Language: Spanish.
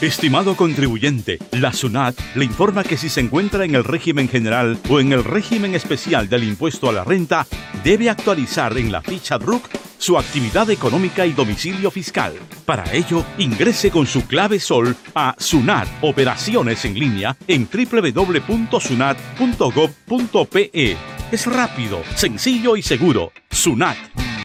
Estimado contribuyente, la SUNAT le informa que si se encuentra en el régimen general o en el régimen especial del impuesto a la renta, debe actualizar en la ficha RUC su actividad económica y domicilio fiscal. Para ello, ingrese con su clave SOL a SUNAT Operaciones en línea en www.sunat.gov.pe. Es rápido, sencillo y seguro. SUNAT